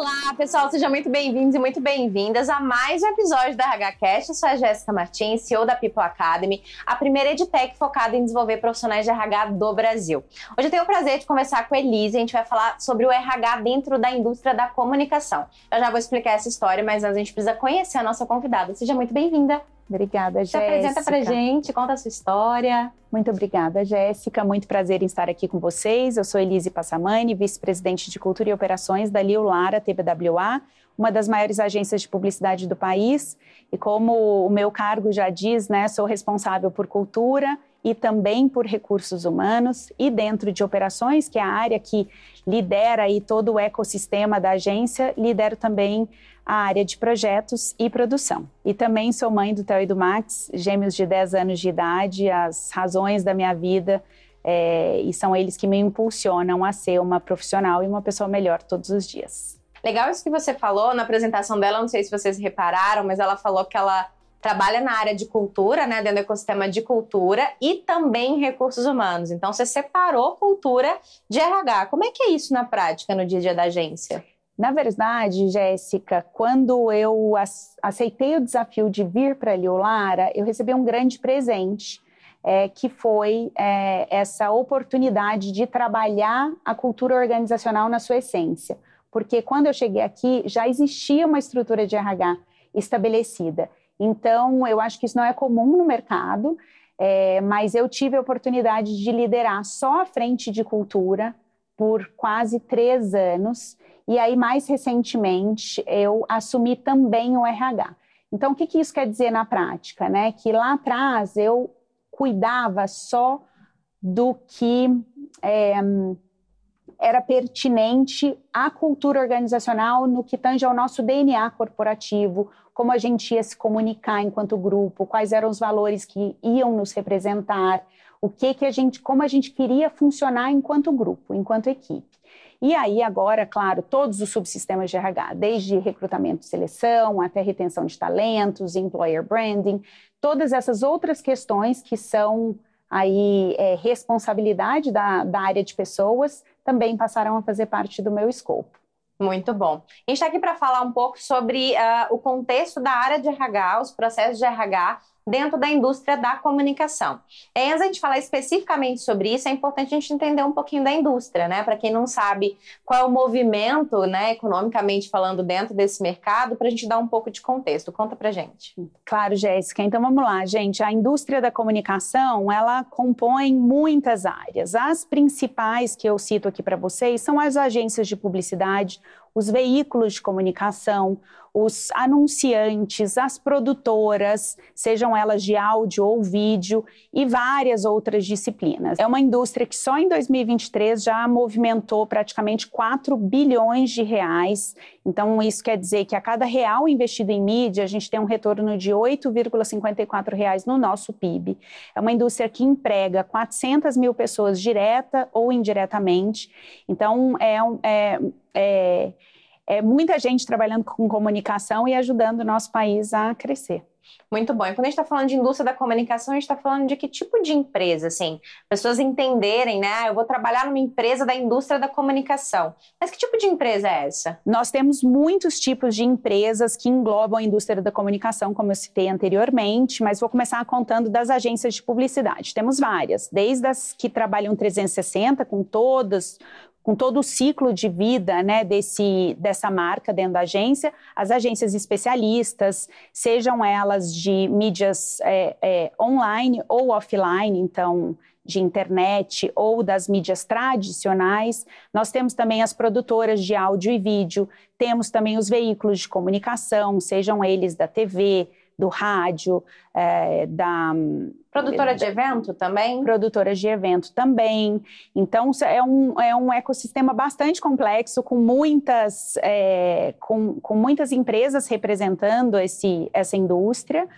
Olá, pessoal, sejam muito bem-vindos e muito bem-vindas a mais um episódio da RHCast. Eu sou a Jéssica Martins, CEO da People Academy, a primeira edtech focada em desenvolver profissionais de RH do Brasil. Hoje eu tenho o prazer de conversar com a Elise, a gente vai falar sobre o RH dentro da indústria da comunicação. Eu já vou explicar essa história, mas antes a gente precisa conhecer a nossa convidada. Seja muito bem-vinda. Obrigada, Jéssica. Se apresenta pra gente, conta a sua história. Muito obrigada, Jéssica. Muito prazer em estar aqui com vocês. Eu sou Elise Passamani, vice-presidente de Cultura e Operações da Liu Lara TBWA, uma das maiores agências de publicidade do país. E como o meu cargo já diz, né, sou responsável por cultura e também por recursos humanos e dentro de operações, que é a área que lidera aí todo o ecossistema da agência, lidero também a área de projetos e produção. E também sou mãe do Theo e do Max, gêmeos de 10 anos de idade, as razões da minha vida é, e são eles que me impulsionam a ser uma profissional e uma pessoa melhor todos os dias. Legal isso que você falou na apresentação dela, não sei se vocês repararam, mas ela falou que ela trabalha na área de cultura, né, dentro do ecossistema de cultura e também recursos humanos. Então você separou cultura de RH. Como é que é isso na prática no dia a dia da agência? Na verdade, Jéssica, quando eu aceitei o desafio de vir para Liolara, eu recebi um grande presente, é, que foi é, essa oportunidade de trabalhar a cultura organizacional na sua essência. Porque quando eu cheguei aqui, já existia uma estrutura de RH estabelecida. Então, eu acho que isso não é comum no mercado, é, mas eu tive a oportunidade de liderar só a frente de cultura por quase três anos e aí, mais recentemente, eu assumi também o RH. Então, o que, que isso quer dizer na prática? Né? Que lá atrás eu cuidava só do que é, era pertinente à cultura organizacional no que tange ao nosso DNA corporativo, como a gente ia se comunicar enquanto grupo, quais eram os valores que iam nos representar, o que que a gente, como a gente queria funcionar enquanto grupo, enquanto equipe. E aí, agora, claro, todos os subsistemas de RH, desde recrutamento e seleção até retenção de talentos, employer branding, todas essas outras questões que são aí é, responsabilidade da, da área de pessoas também passaram a fazer parte do meu escopo. Muito bom. A gente está aqui para falar um pouco sobre uh, o contexto da área de RH, os processos de RH dentro da indústria da comunicação. E antes a gente falar especificamente sobre isso, é importante a gente entender um pouquinho da indústria, né? Para quem não sabe qual é o movimento, né, economicamente falando, dentro desse mercado, para a gente dar um pouco de contexto. Conta para gente. Claro, Jéssica. Então vamos lá, gente. A indústria da comunicação, ela compõe muitas áreas. As principais que eu cito aqui para vocês são as agências de publicidade, os veículos de comunicação, os anunciantes, as produtoras, sejam elas de áudio ou vídeo, e várias outras disciplinas. É uma indústria que só em 2023 já movimentou praticamente 4 bilhões de reais. Então, isso quer dizer que a cada real investido em mídia, a gente tem um retorno de 8,54 reais no nosso PIB. É uma indústria que emprega 400 mil pessoas direta ou indiretamente. Então, é, é, é é muita gente trabalhando com comunicação e ajudando o nosso país a crescer. Muito bom. E quando a gente está falando de indústria da comunicação, a gente está falando de que tipo de empresa, assim? Pessoas entenderem, né? Ah, eu vou trabalhar numa empresa da indústria da comunicação. Mas que tipo de empresa é essa? Nós temos muitos tipos de empresas que englobam a indústria da comunicação, como eu citei anteriormente, mas vou começar contando das agências de publicidade. Temos várias, desde as que trabalham 360, com todas com todo o ciclo de vida né, desse, dessa marca dentro da agência, as agências especialistas, sejam elas de mídias é, é, online ou offline, então de internet ou das mídias tradicionais. Nós temos também as produtoras de áudio e vídeo, temos também os veículos de comunicação, sejam eles da TV, do rádio, é, da. Produtora de evento também? Produtora de evento também. Então, é um, é um ecossistema bastante complexo, com muitas, é, com, com muitas empresas representando esse, essa indústria.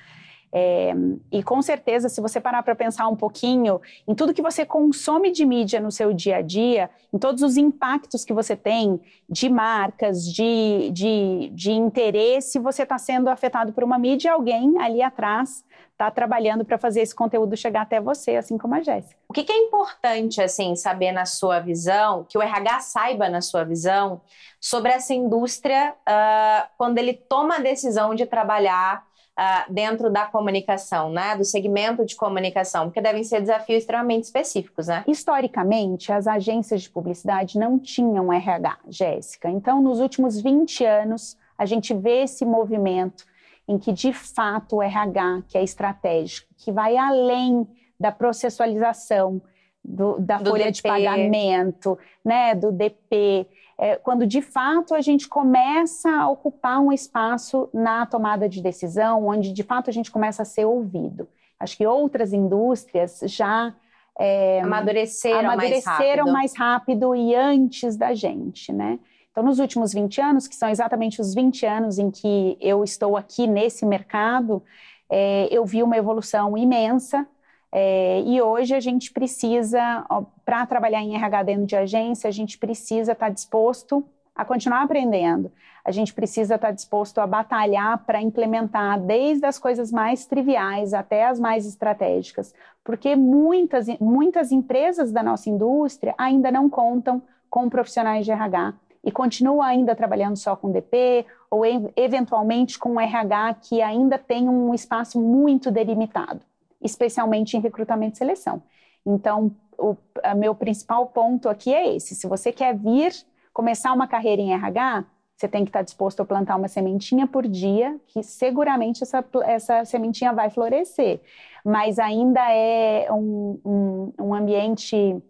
É, e com certeza, se você parar para pensar um pouquinho em tudo que você consome de mídia no seu dia a dia, em todos os impactos que você tem de marcas, de, de, de interesse, você está sendo afetado por uma mídia e alguém ali atrás está trabalhando para fazer esse conteúdo chegar até você, assim como a Jéssica. O que, que, é importante, assim, saber na sua visão, que o RH saiba na sua visão, sobre essa indústria uh, quando ele toma a decisão de trabalhar uh, dentro da comunicação, né? Do segmento de comunicação, porque devem ser desafios extremamente específicos, né? Historicamente, as agências de publicidade não tinham RH, Jéssica. Então, nos últimos 20 anos, a gente vê esse movimento em que, de fato, o RH, que é estratégico, que vai além da processualização, do, da do folha DP. de pagamento, né, do DP, é, quando de fato a gente começa a ocupar um espaço na tomada de decisão, onde de fato a gente começa a ser ouvido. Acho que outras indústrias já é, amadureceram, amadureceram mais, rápido. mais rápido e antes da gente, né? Então, nos últimos 20 anos, que são exatamente os 20 anos em que eu estou aqui nesse mercado, é, eu vi uma evolução imensa é, e hoje a gente precisa, para trabalhar em RH dentro de agência, a gente precisa estar tá disposto a continuar aprendendo. A gente precisa estar tá disposto a batalhar para implementar desde as coisas mais triviais até as mais estratégicas, porque muitas, muitas empresas da nossa indústria ainda não contam com profissionais de RH e continuam ainda trabalhando só com DP ou eventualmente com RH que ainda tem um espaço muito delimitado especialmente em recrutamento e seleção. Então, o meu principal ponto aqui é esse: se você quer vir começar uma carreira em RH, você tem que estar disposto a plantar uma sementinha por dia, que seguramente essa, essa sementinha vai florescer. Mas ainda é um, um, um ambiente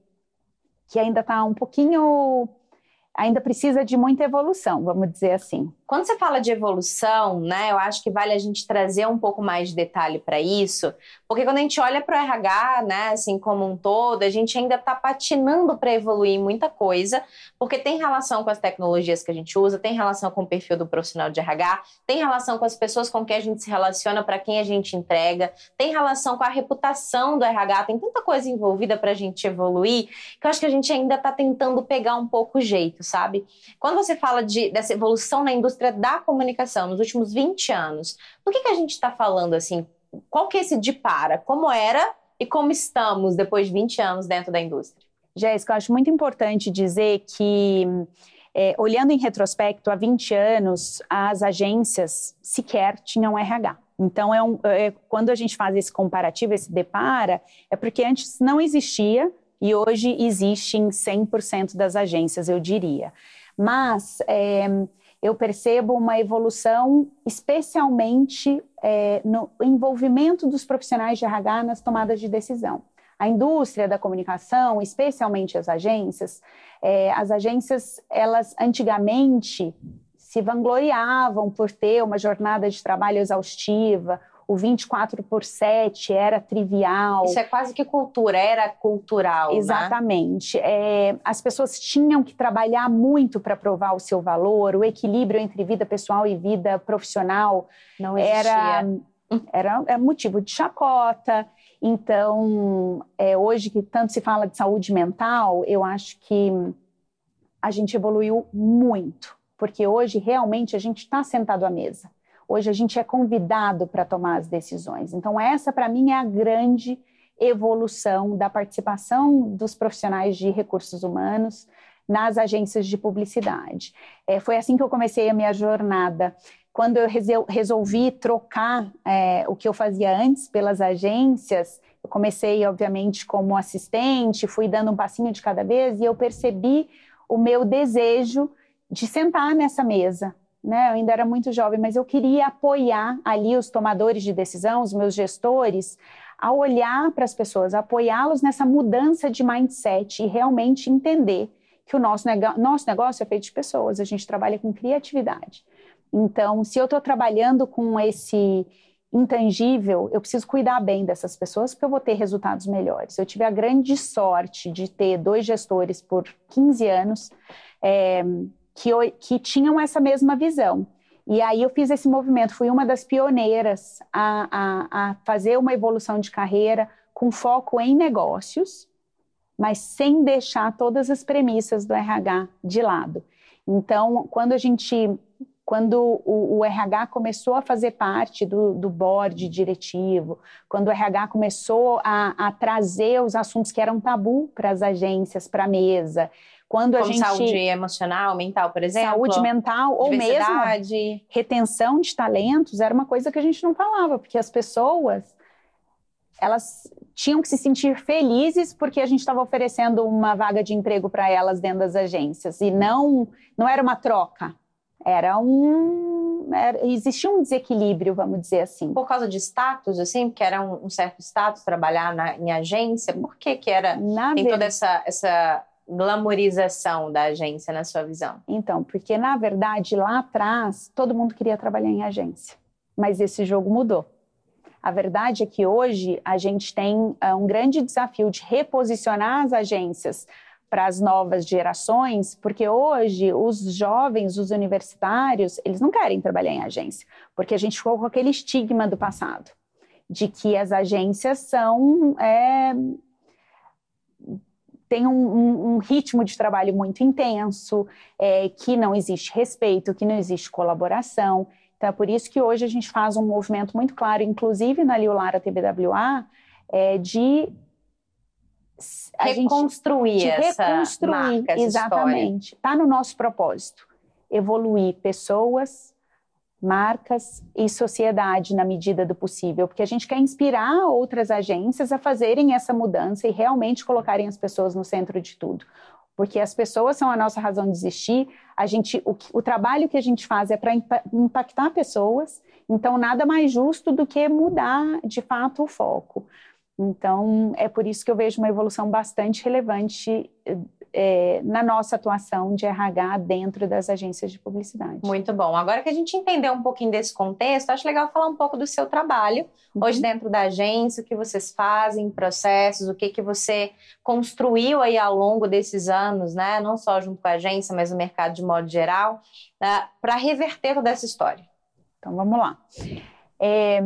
que ainda está um pouquinho ainda precisa de muita evolução, vamos dizer assim. Quando você fala de evolução, né, eu acho que vale a gente trazer um pouco mais de detalhe para isso, porque quando a gente olha para o RH, né, assim como um todo, a gente ainda está patinando para evoluir muita coisa, porque tem relação com as tecnologias que a gente usa, tem relação com o perfil do profissional de RH, tem relação com as pessoas com quem a gente se relaciona, para quem a gente entrega, tem relação com a reputação do RH, tem tanta coisa envolvida para a gente evoluir que eu acho que a gente ainda está tentando pegar um pouco o jeito, sabe? Quando você fala de, dessa evolução na indústria indústria da comunicação nos últimos 20 anos, do que, que a gente está falando assim? Qual que é esse de para? Como era e como estamos depois de 20 anos dentro da indústria? Jéssica, eu acho muito importante dizer que, é, olhando em retrospecto, há 20 anos, as agências sequer tinham RH. Então, é, um, é quando a gente faz esse comparativo, esse depara, é porque antes não existia e hoje existe em 100% das agências, eu diria. Mas é, eu percebo uma evolução, especialmente é, no envolvimento dos profissionais de RH nas tomadas de decisão. A indústria da comunicação, especialmente as agências, é, as agências, elas antigamente se vangloriavam por ter uma jornada de trabalho exaustiva, o 24 por 7 era trivial. Isso é quase que cultura, era cultural. Né? Exatamente. Né? É, as pessoas tinham que trabalhar muito para provar o seu valor, o equilíbrio entre vida pessoal e vida profissional Não era, era, era motivo de chacota. Então, é, hoje que tanto se fala de saúde mental, eu acho que a gente evoluiu muito, porque hoje realmente a gente está sentado à mesa. Hoje a gente é convidado para tomar as decisões. Então, essa, para mim, é a grande evolução da participação dos profissionais de recursos humanos nas agências de publicidade. É, foi assim que eu comecei a minha jornada. Quando eu resolvi trocar é, o que eu fazia antes pelas agências, eu comecei, obviamente, como assistente, fui dando um passinho de cada vez e eu percebi o meu desejo de sentar nessa mesa, né? Eu ainda era muito jovem, mas eu queria apoiar ali os tomadores de decisão, os meus gestores, a olhar para as pessoas, apoiá-los nessa mudança de mindset e realmente entender que o nosso, nosso negócio é feito de pessoas, a gente trabalha com criatividade. Então, se eu estou trabalhando com esse intangível, eu preciso cuidar bem dessas pessoas porque eu vou ter resultados melhores. Eu tive a grande sorte de ter dois gestores por 15 anos. É, que, que tinham essa mesma visão. E aí eu fiz esse movimento, fui uma das pioneiras a, a, a fazer uma evolução de carreira com foco em negócios, mas sem deixar todas as premissas do RH de lado. Então, quando a gente, quando o, o RH começou a fazer parte do, do board diretivo, quando o RH começou a, a trazer os assuntos que eram tabu para as agências, para a mesa, quando Como a gente saúde emocional, mental, por exemplo. saúde mental ou mesmo retenção de talentos era uma coisa que a gente não falava, porque as pessoas elas tinham que se sentir felizes porque a gente estava oferecendo uma vaga de emprego para elas dentro das agências. E não não era uma troca, era um era, existia um desequilíbrio, vamos dizer assim. Por causa de status, assim, porque era um, um certo status trabalhar na, em agência, por que que era, Na tem ver- toda essa, essa glamorização da agência na sua visão? Então, porque na verdade lá atrás todo mundo queria trabalhar em agência, mas esse jogo mudou. A verdade é que hoje a gente tem ah, um grande desafio de reposicionar as agências para as novas gerações, porque hoje os jovens, os universitários, eles não querem trabalhar em agência, porque a gente ficou com aquele estigma do passado, de que as agências são é, tem um, um- um ritmo de trabalho muito intenso, é, que não existe respeito, que não existe colaboração. Então, é por isso que hoje a gente faz um movimento muito claro, inclusive na Liulara TBWA, é, de a gente- Reconstruir de essa reconstruir, marca, essa exatamente. Está no nosso propósito. Evoluir pessoas, marcas e sociedade na medida do possível, porque a gente quer inspirar outras agências a fazerem essa mudança e realmente colocarem as pessoas no centro de tudo. Porque as pessoas são a nossa razão de existir. A gente, o, o trabalho que a gente faz é para impactar pessoas. Então, nada mais justo do que mudar de fato o foco. Então, é por isso que eu vejo uma evolução bastante relevante eh, na nossa atuação de RH dentro das agências de publicidade. Muito bom. Agora que a gente entendeu um pouquinho desse contexto, acho legal falar um pouco do seu trabalho hoje Uhum. dentro da agência, o que vocês fazem, processos, o que que você construiu aí ao longo desses anos, né? Não só junto com a agência, mas no mercado de modo geral, para reverter toda essa história. Então, vamos lá. É,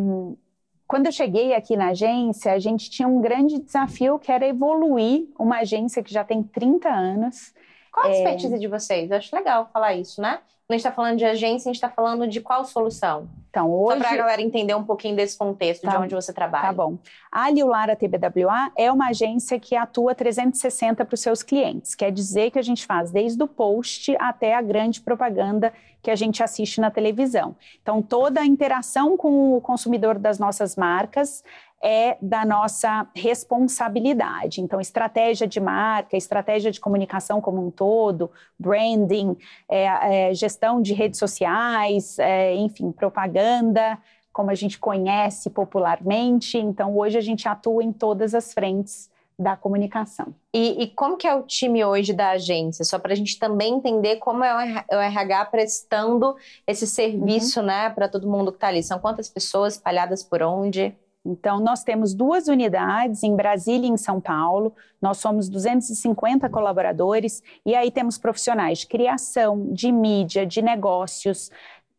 quando eu cheguei aqui na agência, a gente tinha um grande desafio que era evoluir uma agência que já tem 30 anos. Qual a É. expertise de vocês? Eu acho legal falar isso, né? Quando a gente está falando de agência, a gente está falando de qual solução? Então, Só hoje. para a galera entender um pouquinho desse contexto, de Tá. onde você trabalha. Tá bom. A Liulara TBWA é uma agência que atua 360 para os seus clientes. Quer dizer que a gente faz desde o post até a grande propaganda que a gente assiste na televisão. Então, toda a interação com o consumidor das nossas marcas é da nossa responsabilidade. Então, estratégia de marca, estratégia de comunicação como um todo, branding, é, é, gestão de redes sociais, é, enfim, propaganda, como a gente conhece popularmente. Então, hoje a gente atua em todas as frentes da comunicação. E, e como que é o time hoje da agência? Só para a gente também entender como é o RH RH prestando esse serviço, Uhum. né, para todo mundo que está ali. São quantas pessoas espalhadas por onde? Então, nós temos duas unidades em Brasília e em São Paulo. Nós somos 250 colaboradores e aí temos profissionais de criação, de mídia, de negócios,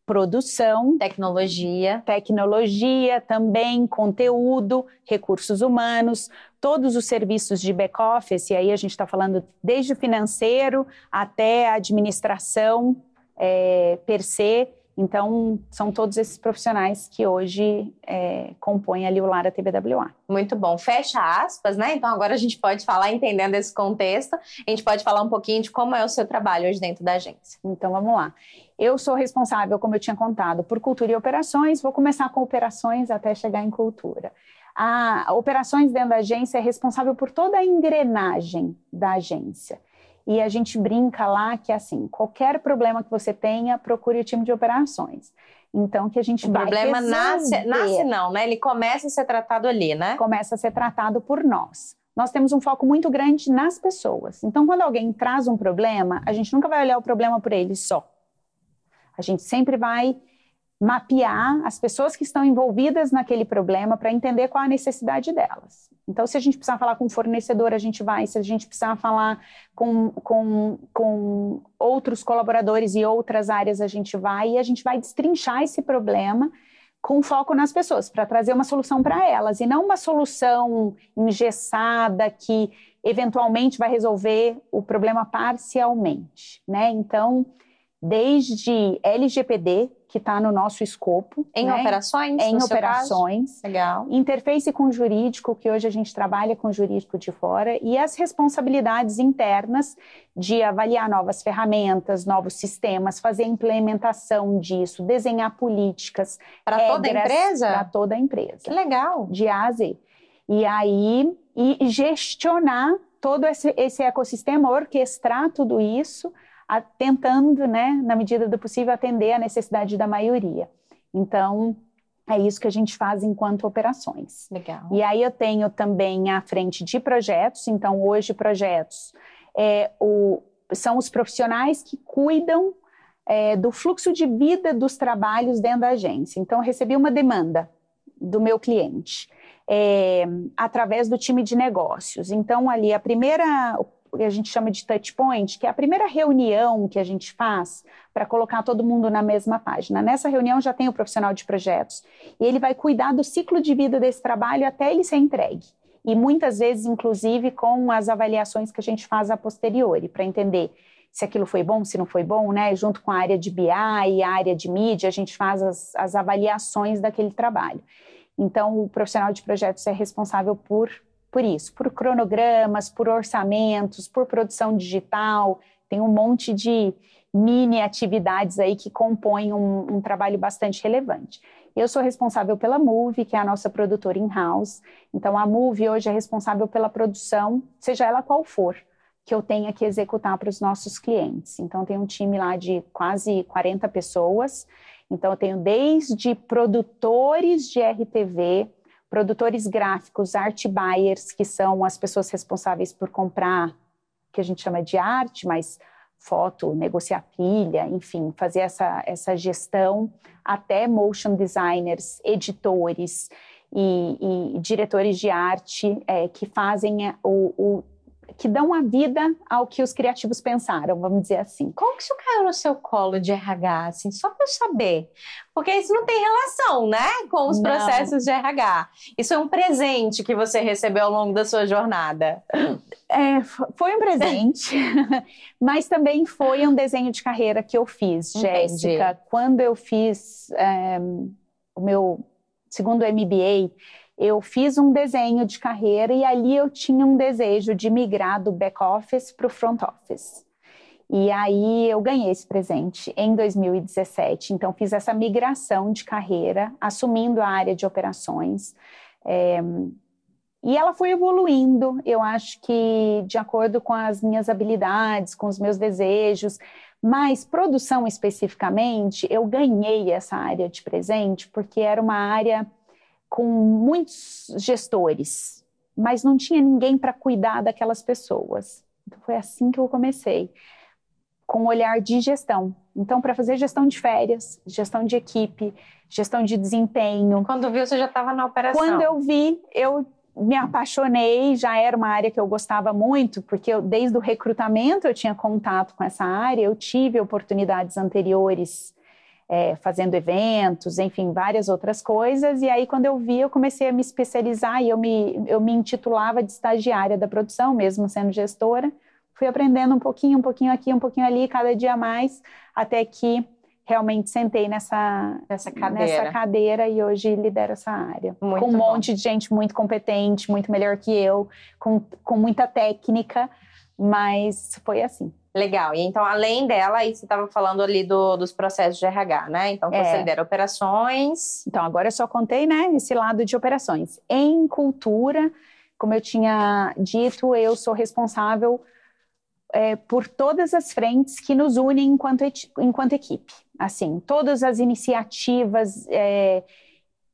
produção, Tecnologia. tecnologia também, conteúdo, recursos humanos, todos os serviços de back-office, e aí a gente está falando desde o financeiro até a administração é, per se. Então, são todos esses profissionais que hoje é, compõem ali o Lara TBWA. Muito bom. Fecha aspas, né? Então agora a gente pode falar, entendendo esse contexto, a gente pode falar um pouquinho de como é o seu trabalho hoje dentro da agência. Então, vamos lá. Eu sou responsável, como eu tinha contado, por cultura e operações. Vou começar com operações até chegar em cultura. A operações dentro da agência é responsável por toda a engrenagem da agência. E a gente brinca lá que, assim, qualquer problema que você tenha, procure o time de operações. Então, que a gente O vai problema nasce, nasce não, né? Ele começa a ser tratado ali, né? começa a ser tratado por nós. Nós temos um foco muito grande nas pessoas. Então, quando alguém traz um problema, a gente nunca vai olhar o problema por ele só. A gente sempre vai mapear as pessoas que estão envolvidas naquele problema para entender qual a necessidade delas. Então, se a gente precisar falar com o fornecedor, a gente vai. Se a gente precisar falar com, com, com outros colaboradores e outras áreas, a gente vai. E a gente vai destrinchar esse problema com foco nas pessoas, para trazer uma solução para elas, e não uma solução engessada que eventualmente vai resolver o problema parcialmente, né? Então, desde LGPD, que está no nosso escopo. Em né? operações? Em operações. Legal. Interface com jurídico, que hoje a gente trabalha com jurídico de fora, e as responsabilidades internas de avaliar novas ferramentas, novos sistemas, fazer a implementação disso, desenhar políticas. Para toda a empresa? Para toda a empresa. Que legal. De A a Z. E aí, e gestionar todo esse, esse ecossistema, orquestrar tudo isso a, tentando, né, na medida do possível, atender a necessidade da maioria. Então, é isso que a gente faz enquanto operações. Legal. E aí eu tenho também a frente de projetos. Então, hoje, projetos é, o, são os profissionais que cuidam é, do fluxo de vida dos trabalhos dentro da agência. Então, eu recebi uma demanda do meu cliente. É, através do time de negócios. Então, ali, a primeira, que a gente chama de touch point, que é a primeira reunião que a gente faz para colocar todo mundo na mesma página. Nessa reunião já tem o profissional de projetos e ele vai cuidar do ciclo de vida desse trabalho até ele ser entregue. E muitas vezes, inclusive, com as avaliações que a gente faz a posteriori, para entender se aquilo foi bom, se não foi bom, né? Junto com a área de BI e a área de mídia, a gente faz as, as avaliações daquele trabalho. Então, o profissional de projetos é responsável por por isso, por cronogramas, por orçamentos, por produção digital, tem um monte de mini atividades aí que compõem um, um trabalho bastante relevante. Eu sou responsável pela Move, que é a nossa produtora in-house. Então, a Move hoje é responsável pela produção, seja ela qual for, que eu tenha que executar para os nossos clientes. Então, tem um time lá de quase 40 pessoas. Então, eu tenho desde produtores de RTV, produtores gráficos, art buyers, que são as pessoas responsáveis por comprar, que a gente chama de arte, mas foto, negociar pilha, enfim, fazer essa, essa gestão, até motion designers, editores e, e diretores de arte é, que fazem o, o que dão a vida ao que os criativos pensaram, vamos dizer assim. Como que isso caiu no seu colo de RH, assim, só para eu saber? Porque isso não tem relação, né, com os não. processos de RH. Isso é um presente que você recebeu ao longo da sua jornada. É, foi um presente, mas também foi um desenho de carreira que eu fiz, Jéssica. Quando eu fiz é, o meu segundo MBA, eu fiz um desenho de carreira e ali eu tinha um desejo de migrar do back office para o front office. E aí eu ganhei esse presente em 2017. Então fiz essa migração de carreira, assumindo a área de operações. É, e ela foi evoluindo, eu acho que de acordo com as minhas habilidades, com os meus desejos, mas produção especificamente, eu ganhei essa área de presente porque era uma área com muitos gestores, mas não tinha ninguém para cuidar daquelas pessoas. Então foi assim que eu comecei, com o olhar de gestão. Então, para fazer gestão de férias, gestão de equipe, gestão de desempenho. Quando viu, você já estava na operação? Quando eu vi, eu me apaixonei, já era uma área que eu gostava muito, porque eu, desde o recrutamento eu tinha contato com essa área, eu tive oportunidades anteriores é, fazendo eventos, enfim, várias outras coisas. E aí, quando eu vi, eu comecei a me especializar e eu me, eu me intitulava de estagiária da produção, mesmo sendo gestora. Fui aprendendo um pouquinho, um pouquinho aqui, um pouquinho ali, cada dia mais, até que realmente sentei nessa, nessa, cadeira. nessa cadeira e hoje lidero essa área. Muito com um bom. monte de gente muito competente, muito melhor que eu, com, com muita técnica, mas foi assim. Legal. E então, além dela, aí você estava falando ali do, dos processos de RH, né? Então, você é. lidera operações. Então, agora eu só contei, né, esse lado de operações. Em cultura, como eu tinha dito, eu sou responsável é, por todas as frentes que nos unem enquanto, enquanto equipe. Assim, todas as iniciativas é,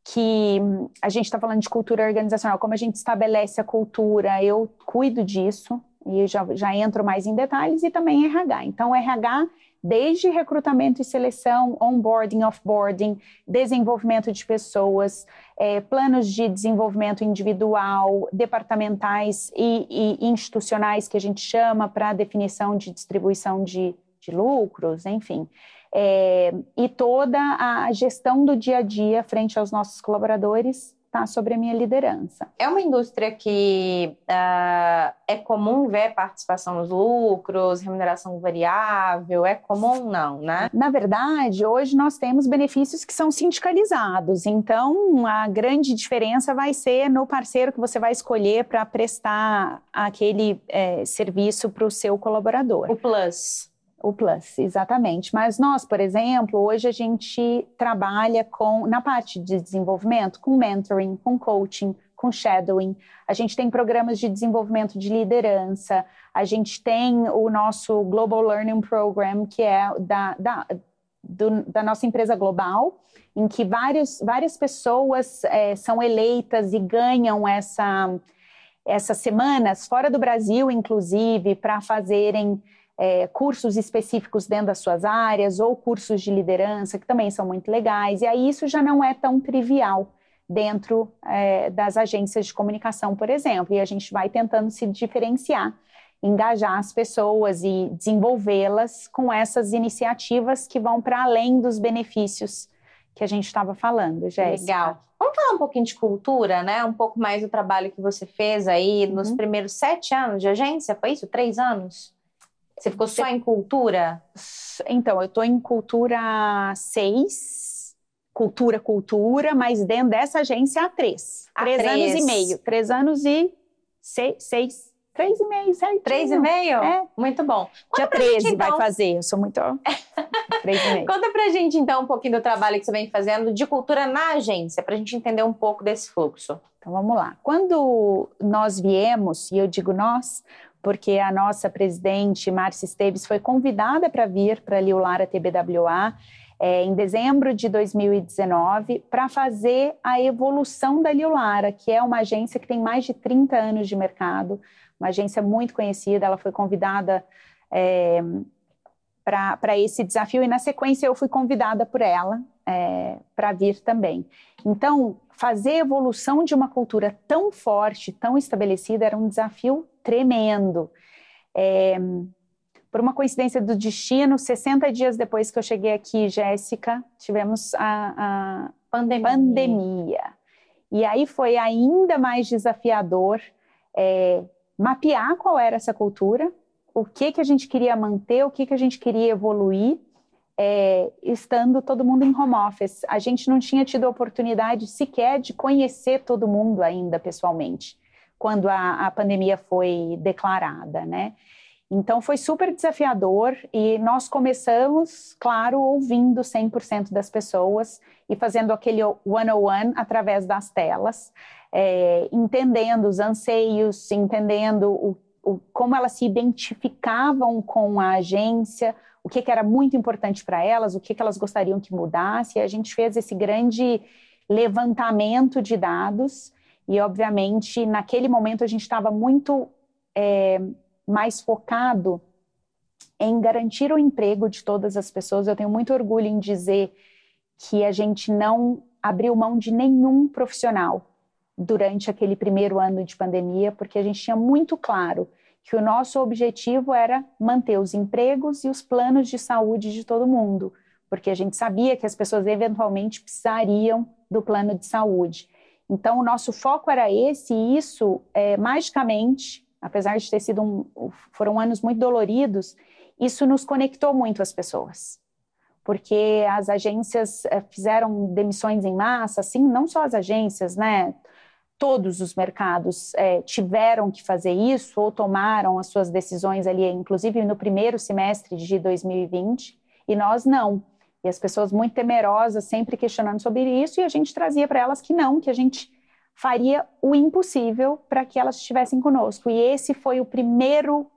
que a gente está falando de cultura organizacional, como a gente estabelece a cultura, eu cuido disso e já, já entro mais em detalhes, e também RH. Então, RH desde recrutamento e seleção, onboarding, offboarding, desenvolvimento de pessoas, é, planos de desenvolvimento individual, departamentais e, e institucionais que a gente chama para definição de distribuição de, de lucros, enfim. É, e toda a gestão do dia a dia frente aos nossos colaboradores está sobre a minha liderança. É uma indústria que uh, é comum ver participação nos lucros, remuneração variável, é comum não, né? Na verdade, hoje nós temos benefícios que são sindicalizados, então a grande diferença vai ser no parceiro que você vai escolher para prestar aquele é, serviço para o seu colaborador. O plus. O Plus, exatamente. Mas nós, por exemplo, hoje a gente trabalha com na parte de desenvolvimento, com mentoring, com coaching, com shadowing. A gente tem programas de desenvolvimento de liderança. A gente tem o nosso Global Learning Program, que é da, da, do, da nossa empresa global, em que vários, várias pessoas é, são eleitas e ganham essa, essas semanas, fora do Brasil, inclusive, para fazerem é, cursos específicos dentro das suas áreas ou cursos de liderança, que também são muito legais. E aí isso já não é tão trivial dentro é, das agências de comunicação, por exemplo. E a gente vai tentando se diferenciar, engajar as pessoas e desenvolvê-las com essas iniciativas que vão para além dos benefícios que a gente estava falando, Jéssica. Legal. Vamos falar um pouquinho de cultura, né? Um pouco mais do trabalho que você fez aí nos uhum. primeiros sete anos de agência, foi isso? Três anos? Você ficou só em cultura? Então, eu estou em cultura 6, cultura, cultura, mas dentro dessa agência há três. Há três, três. anos e meio. Três anos e seis. seis três e meio, certinho. Três e meio? É. Muito bom. Conta Dia 13 gente, então... vai fazer, eu sou muito... três e meio. Conta pra gente, então, um pouquinho do trabalho que você vem fazendo de cultura na agência, pra gente entender um pouco desse fluxo. Então, vamos lá. Quando nós viemos, e eu digo nós, porque a nossa presidente, Márcia Esteves, foi convidada para vir para a Liulara TBWA é, em dezembro de 2019 para fazer a evolução da Liulara, que é uma agência que tem mais de 30 anos de mercado, uma agência muito conhecida. Ela foi convidada é, para esse desafio e, na sequência, eu fui convidada por ela é, para vir também. Então, fazer a evolução de uma cultura tão forte, tão estabelecida, era um desafio tremendo. É, por uma coincidência do destino, 60 dias depois que eu cheguei aqui, Jéssica, tivemos a, a pandemia. pandemia. E aí foi ainda mais desafiador é, mapear qual era essa cultura, o que, que a gente queria manter, o que, que a gente queria evoluir, é, estando todo mundo em home office. A gente não tinha tido a oportunidade sequer de conhecer todo mundo ainda pessoalmente quando a, a pandemia foi declarada, né? Então foi super desafiador e nós começamos, claro, ouvindo 100% das pessoas e fazendo aquele one-on-one através das telas, é, entendendo os anseios, entendendo o, o, como elas se identificavam com a agência, o que, que era muito importante para elas, o que, que elas gostariam que mudasse. E a gente fez esse grande levantamento de dados e, obviamente, naquele momento a gente estava muito é, mais focado em garantir o emprego de todas as pessoas. Eu tenho muito orgulho em dizer que a gente não abriu mão de nenhum profissional durante aquele primeiro ano de pandemia, porque a gente tinha muito claro que o nosso objetivo era manter os empregos e os planos de saúde de todo mundo, porque a gente sabia que as pessoas eventualmente precisariam do plano de saúde. Então, o nosso foco era esse, e isso, é, magicamente, apesar de ter sido um, foram anos muito doloridos, isso nos conectou muito às pessoas. Porque as agências é, fizeram demissões em massa, assim, não só as agências, né? Todos os mercados é, tiveram que fazer isso ou tomaram as suas decisões ali, inclusive no primeiro semestre de 2020, e nós não. E as pessoas muito temerosas, sempre questionando sobre isso, e a gente trazia para elas que não, que a gente faria o impossível para que elas estivessem conosco. E esse foi o primeiro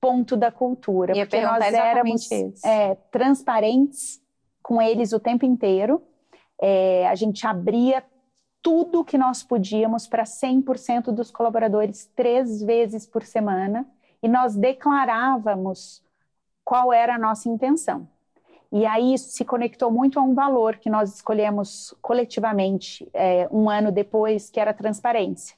ponto da cultura, porque nós éramos é, transparentes com eles o tempo inteiro. É, a gente abria tudo que nós podíamos para 100% dos colaboradores três vezes por semana e nós declarávamos qual era a nossa intenção. E aí isso se conectou muito a um valor que nós escolhemos coletivamente é, um ano depois, que era transparência.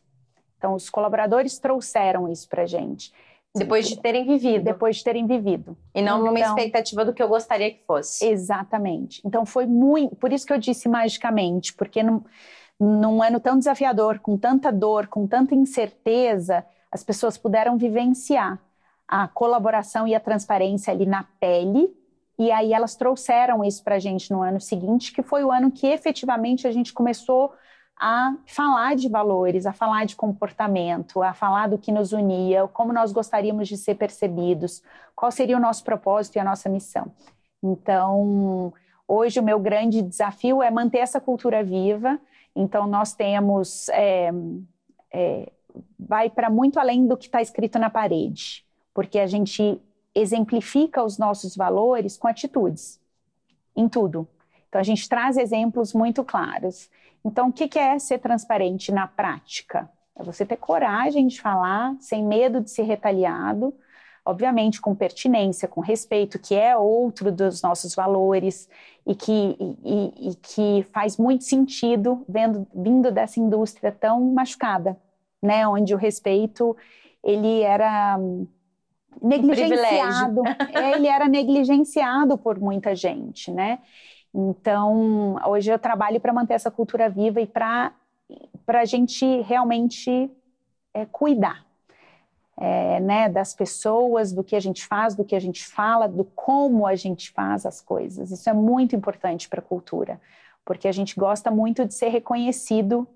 Então, os colaboradores trouxeram isso para a gente. Depois de terem vivido. Depois de terem vivido. E não então, numa expectativa do que eu gostaria que fosse. Exatamente. Então, foi muito. Por isso que eu disse magicamente, porque num, num ano tão desafiador, com tanta dor, com tanta incerteza, as pessoas puderam vivenciar a colaboração e a transparência ali na pele e aí elas trouxeram isso para a gente no ano seguinte, que foi o ano que efetivamente a gente começou a falar de valores, a falar de comportamento, a falar do que nos unia, como nós gostaríamos de ser percebidos, qual seria o nosso propósito e a nossa missão. Então, hoje o meu grande desafio é manter essa cultura viva. Então, nós temos. É, é, vai para muito além do que está escrito na parede, porque a gente exemplifica os nossos valores com atitudes, em tudo. Então, a gente traz exemplos muito claros. Então, o que é ser transparente na prática? É você ter coragem de falar, sem medo de ser retaliado, obviamente com pertinência, com respeito, que é outro dos nossos valores e que, e, e que faz muito sentido vendo, vindo dessa indústria tão machucada, né? Onde o respeito ele era negligenciado. É, ele era negligenciado por muita gente, né? Então, hoje eu trabalho para manter essa cultura viva e para a gente realmente é, cuidar é, né, das pessoas, do que a gente faz, do que a gente fala, do como a gente faz as coisas. Isso é muito importante para a cultura, porque a gente gosta muito de ser reconhecido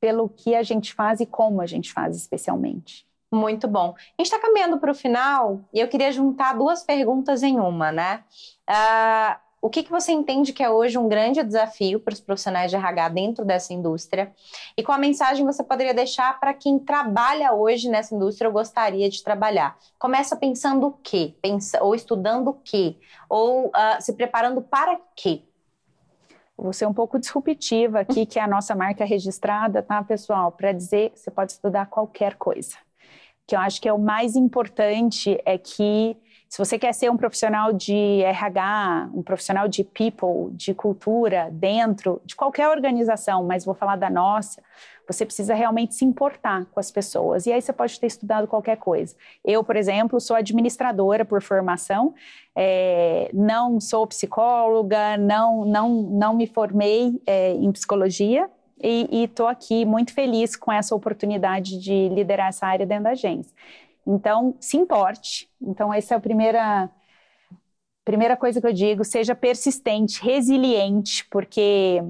pelo que a gente faz e como a gente faz, especialmente. Muito bom. A gente está caminhando para o final e eu queria juntar duas perguntas em uma, né? Uh, o que, que você entende que é hoje um grande desafio para os profissionais de RH dentro dessa indústria? E qual a mensagem você poderia deixar para quem trabalha hoje nessa indústria ou gostaria de trabalhar? Começa pensando o quê? Pensa, ou estudando o quê? Ou uh, se preparando para quê? Vou ser um pouco disruptiva aqui, que é a nossa marca registrada, tá, pessoal? Para dizer, você pode estudar qualquer coisa que eu acho que é o mais importante é que se você quer ser um profissional de RH, um profissional de people, de cultura dentro de qualquer organização, mas vou falar da nossa, você precisa realmente se importar com as pessoas. E aí você pode ter estudado qualquer coisa. Eu, por exemplo, sou administradora por formação, é, não sou psicóloga, não, não, não me formei é, em psicologia, e estou aqui muito feliz com essa oportunidade de liderar essa área dentro da agência. Então, se importe. Então, essa é a primeira, primeira coisa que eu digo: seja persistente, resiliente, porque,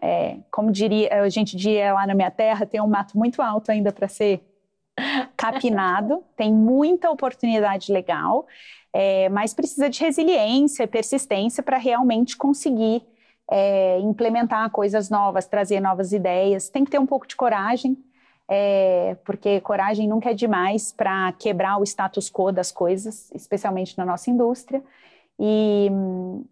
é, como diria, a gente diria lá na minha terra, tem um mato muito alto ainda para ser capinado, tem muita oportunidade legal, é, mas precisa de resiliência, persistência para realmente conseguir é, implementar coisas novas, trazer novas ideias. Tem que ter um pouco de coragem, é, porque coragem nunca é demais para quebrar o status quo das coisas, especialmente na nossa indústria. E hum,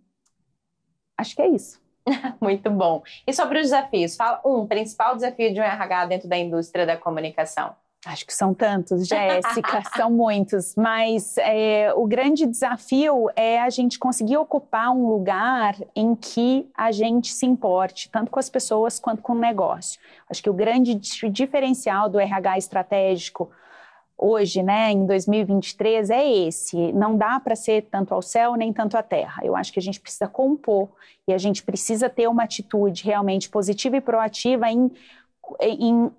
acho que é isso. Muito bom. E sobre os desafios? Fala um principal desafio de um RH dentro da indústria da comunicação. Acho que são tantos, Jéssica, são muitos, mas é, o grande desafio é a gente conseguir ocupar um lugar em que a gente se importe, tanto com as pessoas quanto com o negócio. Acho que o grande diferencial do RH estratégico hoje, né, em 2023, é esse. Não dá para ser tanto ao céu nem tanto à terra. Eu acho que a gente precisa compor e a gente precisa ter uma atitude realmente positiva e proativa em, em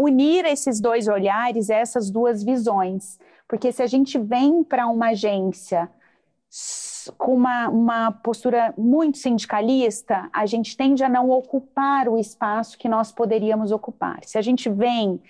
unir esses dois olhares, essas duas visões. Porque se a gente vem para uma agência com uma, uma postura muito sindicalista, a gente tende a não ocupar o espaço que nós poderíamos ocupar. Se a gente vem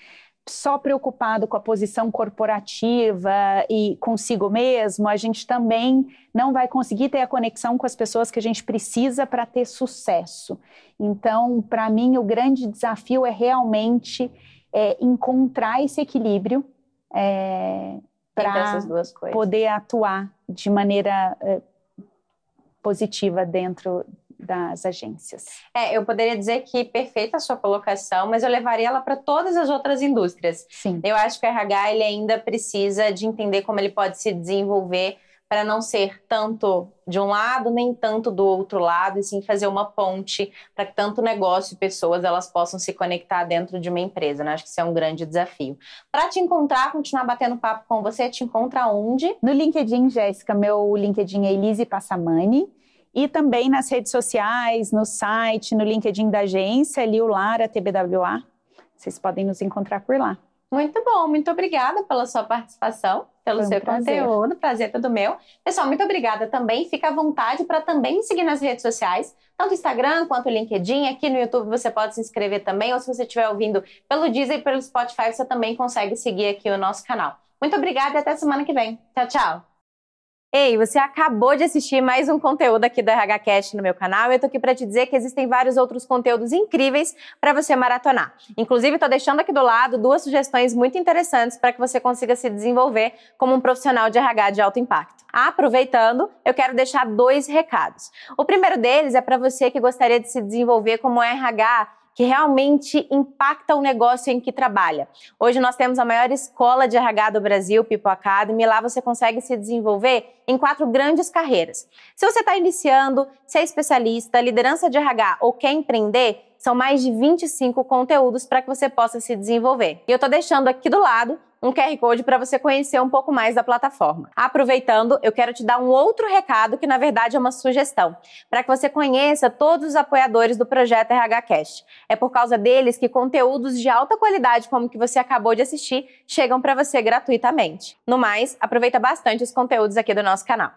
só preocupado com a posição corporativa e consigo mesmo, a gente também não vai conseguir ter a conexão com as pessoas que a gente precisa para ter sucesso. Então, para mim, o grande desafio é realmente é, encontrar esse equilíbrio é, para poder atuar de maneira é, positiva dentro das agências. É, eu poderia dizer que perfeita a sua colocação, mas eu levaria ela para todas as outras indústrias. Sim. Eu acho que o RH ele ainda precisa de entender como ele pode se desenvolver para não ser tanto de um lado nem tanto do outro lado, e sim fazer uma ponte para que tanto negócio e pessoas elas possam se conectar dentro de uma empresa. Né? Acho que isso é um grande desafio. Para te encontrar, continuar batendo papo com você, te encontra onde? No LinkedIn, Jéssica, meu LinkedIn é Elise Passamani. E também nas redes sociais, no site, no LinkedIn da agência, Liu Lara TBWA. Vocês podem nos encontrar por lá. Muito bom, muito obrigada pela sua participação, pelo um seu prazer. conteúdo. Prazer é todo meu. Pessoal, muito obrigada também. Fica à vontade para também me seguir nas redes sociais, tanto Instagram quanto LinkedIn. Aqui no YouTube você pode se inscrever também, ou se você estiver ouvindo pelo Deezer e pelo Spotify, você também consegue seguir aqui o nosso canal. Muito obrigada e até semana que vem. Tchau, tchau. Ei, você acabou de assistir mais um conteúdo aqui do RHCast no meu canal. Eu tô aqui para te dizer que existem vários outros conteúdos incríveis para você maratonar. Inclusive, tô deixando aqui do lado duas sugestões muito interessantes para que você consiga se desenvolver como um profissional de RH de alto impacto. Aproveitando, eu quero deixar dois recados. O primeiro deles é para você que gostaria de se desenvolver como RH que realmente impacta o negócio em que trabalha. Hoje nós temos a maior escola de RH do Brasil, People Academy, e lá você consegue se desenvolver em quatro grandes carreiras. Se você está iniciando, se é especialista, liderança de RH ou quer empreender, são mais de 25 conteúdos para que você possa se desenvolver. E eu estou deixando aqui do lado um QR Code para você conhecer um pouco mais da plataforma. Aproveitando, eu quero te dar um outro recado que na verdade é uma sugestão, para que você conheça todos os apoiadores do projeto RH Cast. É por causa deles que conteúdos de alta qualidade como que você acabou de assistir chegam para você gratuitamente. No mais, aproveita bastante os conteúdos aqui do nosso canal.